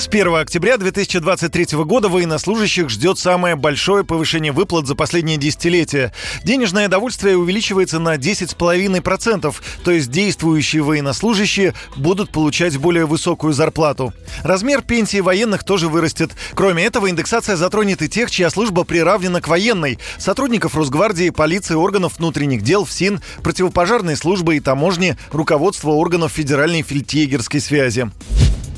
С 1 октября 2023 года военнослужащих ждет самое большое повышение выплат за последние десятилетия. Денежное довольствие увеличивается на 10,5%, то есть действующие военнослужащие будут получать более высокую зарплату. Размер пенсии военных тоже вырастет. Кроме этого, индексация затронет и тех, чья служба приравнена к военной. Сотрудников Росгвардии, полиции, органов внутренних дел, ФСИН, противопожарной службы и таможни, руководства органов Федеральной фельдъегерской связи.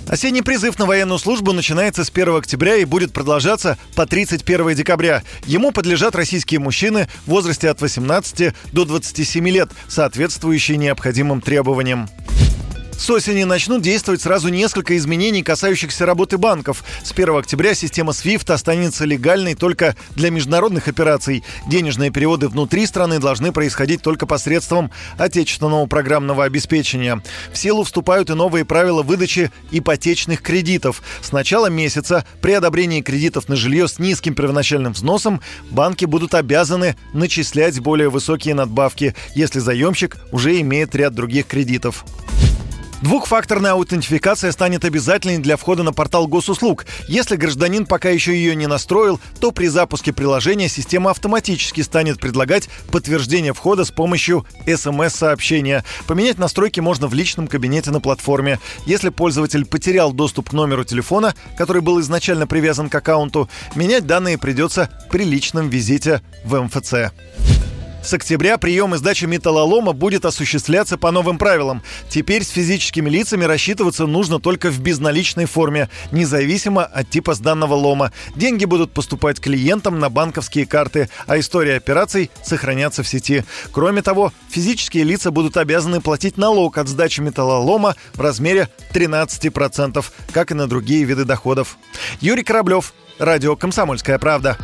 Осенний призыв на военную службу начинается с 1 октября и будет продолжаться по 31 декабря. Ему подлежат российские мужчины в возрасте от 18 до 27 лет, соответствующие необходимым требованиям. С осени начнут действовать сразу несколько изменений, касающихся работы банков. С 1 октября система SWIFT останется легальной только для международных операций. Денежные переводы внутри страны должны происходить только посредством отечественного программного обеспечения. В силу вступают и новые правила выдачи ипотечных кредитов. С начала месяца при одобрении кредитов на жилье с низким первоначальным взносом банки будут обязаны начислять более высокие надбавки, если заемщик уже имеет ряд других кредитов. Двухфакторная аутентификация станет обязательной для входа на портал госуслуг. Если гражданин пока еще ее не настроил, то при запуске приложения система автоматически станет предлагать подтверждение входа с помощью смс-сообщения. Поменять настройки можно в личном кабинете на платформе. Если пользователь потерял доступ к номеру телефона, который был изначально привязан к аккаунту, менять данные придется при личном визите в МФЦ. С октября прием и сдача металлолома будет осуществляться по новым правилам. Теперь с физическими лицами рассчитываться нужно только в безналичной форме, независимо от типа сданного лома. Деньги будут поступать клиентам на банковские карты, а история операций сохранятся в сети. Кроме того, физические лица будут обязаны платить налог от сдачи металлолома в размере 13%, как и на другие виды доходов. Юрий Кораблев, Радио «Комсомольская правда».